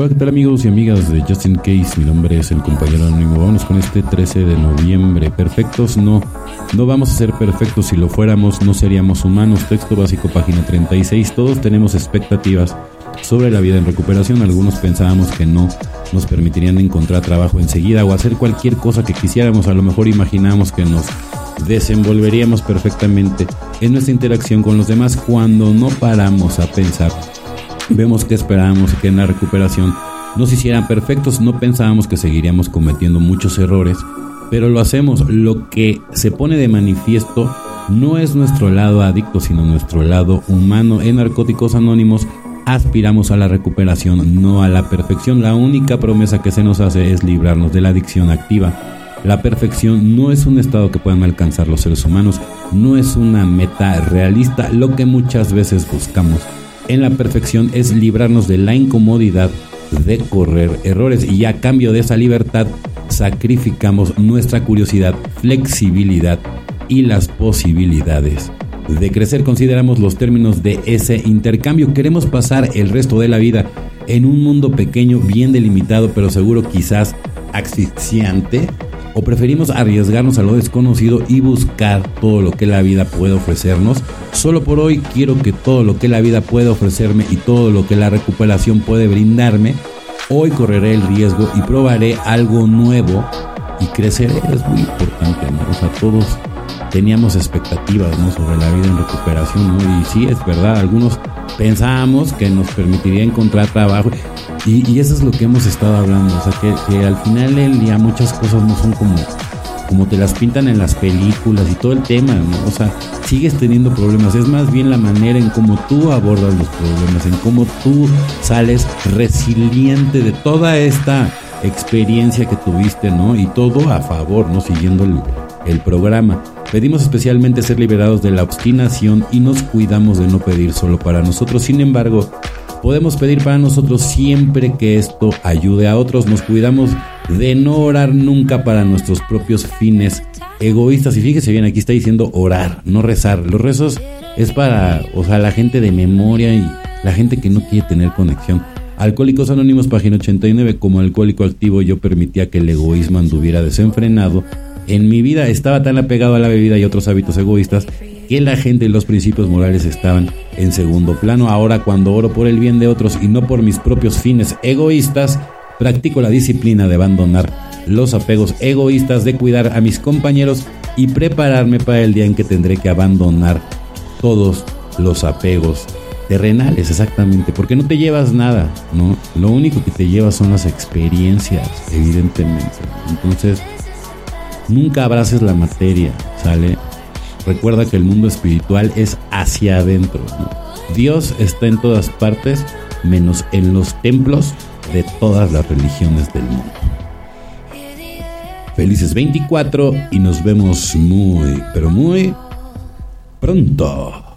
Hola, ¿qué tal amigos y amigas de Justin Case? Mi nombre es el compañero anónimo. Vamos con este 13 de noviembre. Perfectos no, no vamos a ser perfectos. Si lo fuéramos, no seríamos humanos. Texto básico, página 36. Todos tenemos expectativas sobre la vida en recuperación. Algunos pensábamos que no nos permitirían encontrar trabajo enseguida o hacer cualquier cosa que quisiéramos. A lo mejor imaginamos que nos desenvolveríamos perfectamente en nuestra interacción con los demás cuando no paramos a pensar Vemos que esperábamos que en la recuperación nos hicieran perfectos, no pensábamos que seguiríamos cometiendo muchos errores, pero lo hacemos. Lo que se pone de manifiesto no es nuestro lado adicto, sino nuestro lado humano. En Narcóticos Anónimos aspiramos a la recuperación, no a la perfección. La única promesa que se nos hace es librarnos de la adicción activa. La perfección no es un estado que puedan alcanzar los seres humanos, no es una meta realista, lo que muchas veces buscamos en la perfección es librarnos de la incomodidad de correr errores y a cambio de esa libertad sacrificamos nuestra curiosidad, flexibilidad y las posibilidades de crecer. Consideramos los términos de ese intercambio. Queremos pasar el resto de la vida en un mundo pequeño, bien delimitado, pero seguro quizás asfixiante o preferimos arriesgarnos a lo desconocido y buscar todo lo que la vida puede ofrecernos. Solo por hoy quiero que todo lo que la vida puede ofrecerme y todo lo que la recuperación puede brindarme, hoy correré el riesgo y probaré algo nuevo y creceré. Es muy importante. O sea, todos teníamos expectativas ¿no? sobre la vida en recuperación, ¿no? Y sí, es verdad, algunos pensábamos que nos permitiría encontrar trabajo y, eso es lo que hemos estado hablando, o sea, que, al final del día muchas cosas no son como, como te las pintan en las películas y todo el tema, ¿no? O sea, sigues teniendo problemas, es más bien la manera en cómo tú abordas los problemas, en cómo tú sales resiliente de toda esta experiencia que tuviste, ¿no? Y todo a favor, ¿no? Siguiendo el, el programa. Pedimos especialmente ser liberados de la obstinación y nos cuidamos de no pedir solo para nosotros. Sin embargo, podemos pedir para nosotros siempre que esto ayude a otros. Nos cuidamos de no orar nunca para nuestros propios fines egoístas. Y fíjese bien, aquí está diciendo orar, no rezar. Los rezos es para, o sea, la gente de memoria y la gente que no quiere tener conexión. Alcohólicos Anónimos, página 89, como alcohólico activo yo permitía que el egoísmo anduviera desenfrenado en mi vida estaba tan apegado a la bebida y otros hábitos egoístas que la gente y los principios morales estaban en segundo plano. Ahora cuando oro por el bien de otros y no por mis propios fines egoístas, practico la disciplina de abandonar los apegos egoístas, de cuidar a mis compañeros y prepararme para el día en que tendré que abandonar todos los apegos terrenales, exactamente, porque no te llevas nada, ¿no? Lo único que te llevas son las experiencias, evidentemente. Entonces, Nunca abraces la materia, ¿sale? Recuerda que el mundo espiritual es hacia adentro. Dios está en todas partes, menos en los templos de todas las religiones del mundo. Felices 24 y nos vemos muy, pero muy pronto.